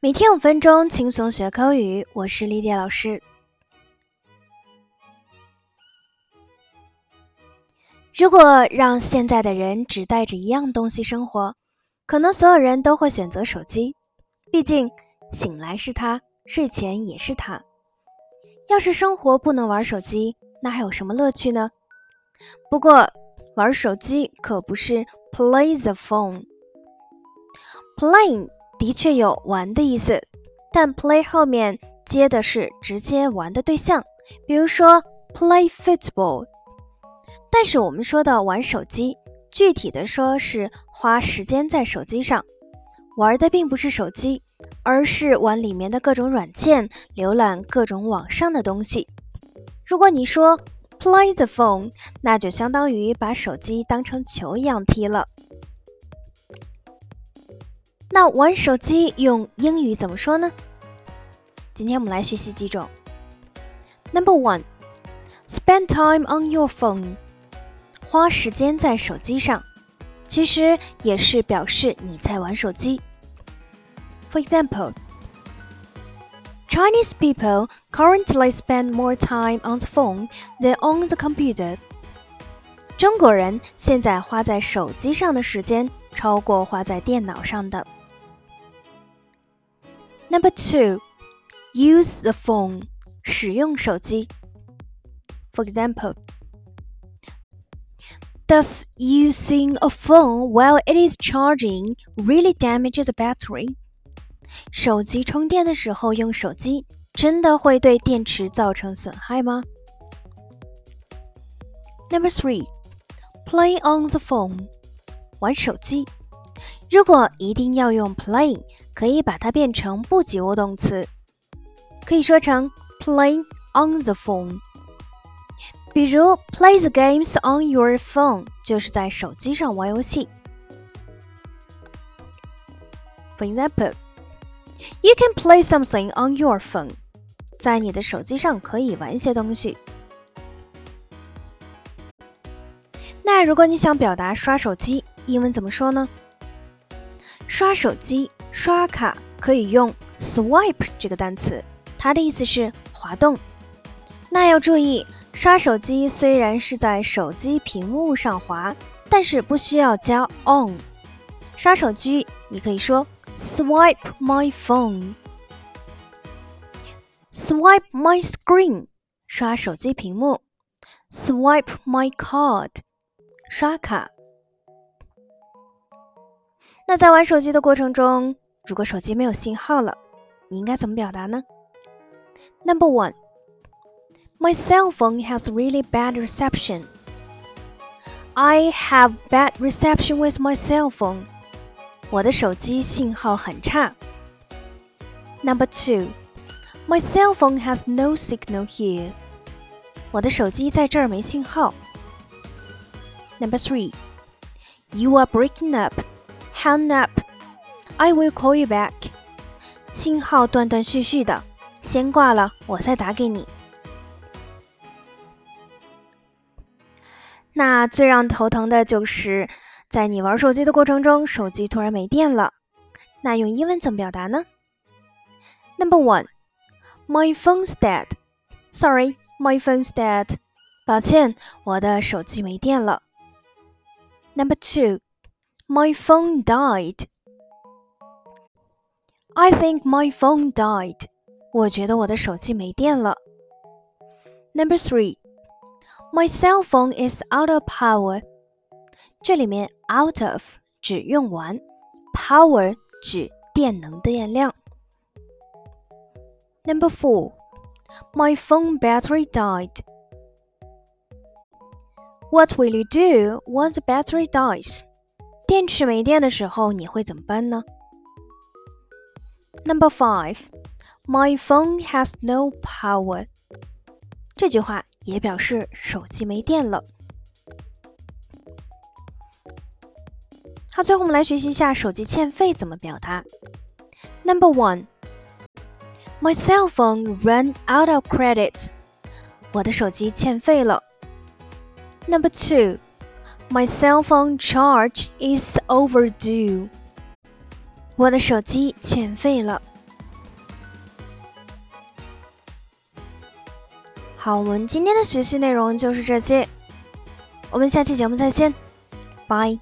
每天五分钟，轻松学口语。我是丽迪老师。如果让现在的人只带着一样东西生活，可能所有人都会选择手机。毕竟，醒来是他，睡前也是他。要是生活不能玩手机，那还有什么乐趣呢？不过，玩手机可不是 play the phone，playing。的确有玩的意思，但 play 后面接的是直接玩的对象，比如说 play football。但是我们说到玩手机，具体的说是花时间在手机上，玩的并不是手机，而是玩里面的各种软件，浏览各种网上的东西。如果你说 play the phone，那就相当于把手机当成球一样踢了。那玩手机用英语怎么说呢？今天我们来学习几种。Number one, spend time on your phone，花时间在手机上，其实也是表示你在玩手机。For example, Chinese people currently spend more time on the phone than on the computer。中国人现在花在手机上的时间超过花在电脑上的。 Number two, use the phone. 使用手机。For example, does using a phone while it is charging really damage the battery? 手机充电的时候用手机，真的会对电池造成损害吗？Number three, play on the phone. 玩手机。如果一定要用 play， 可以把它变成不及物动词，可以说成 play on the phone。比如 play the games on your phone 就是在手机上玩游戏。For example, you can play something on your phone。在你的手机上可以玩一些东西。那如果你想表达刷手机，英文怎么说呢？刷手机、刷卡可以用 swipe 这个单词，它的意思是滑动。那要注意，刷手机虽然是在手机屏幕上滑，但是不需要加 on。刷手机，你可以说 swipe my phone，swipe my screen，刷手机屏幕，swipe my card，刷卡。那在玩手机的过程中，如果手机没有信号了，你应该怎么表达呢？Number one, my cell phone has really bad reception. I have bad reception with my cell phone. 我的手机信号很差。Number two, my cell phone has no signal here. 我的手机在这儿没信号。Number three, you are breaking up. Hang up. I will call you back. 信号断断续续的，先挂了，我再打给你。那最让头疼的就是在你玩手机的过程中，手机突然没电了。那用英文怎么表达呢？Number one, my phone's dead. Sorry, my phone's dead. 抱歉，我的手机没电了。Number two. My phone died. I think my phone died. 我觉得我的手机没电了。Number three. My cell phone is out of power. 这里面 out of 指用完，power 指电能的电量。Number four. My phone battery died. What will you do once the battery dies? 电池没电的时候，你会怎么办呢？Number five, my phone has no power。这句话也表示手机没电了。好，最后我们来学习一下手机欠费怎么表达。Number one, my cell phone ran out of credit。我的手机欠费了。Number two. my cell phone charge is overdue。我的手机欠费了。好，我们今天的学习内容就是这些，我们下期节目再见，拜。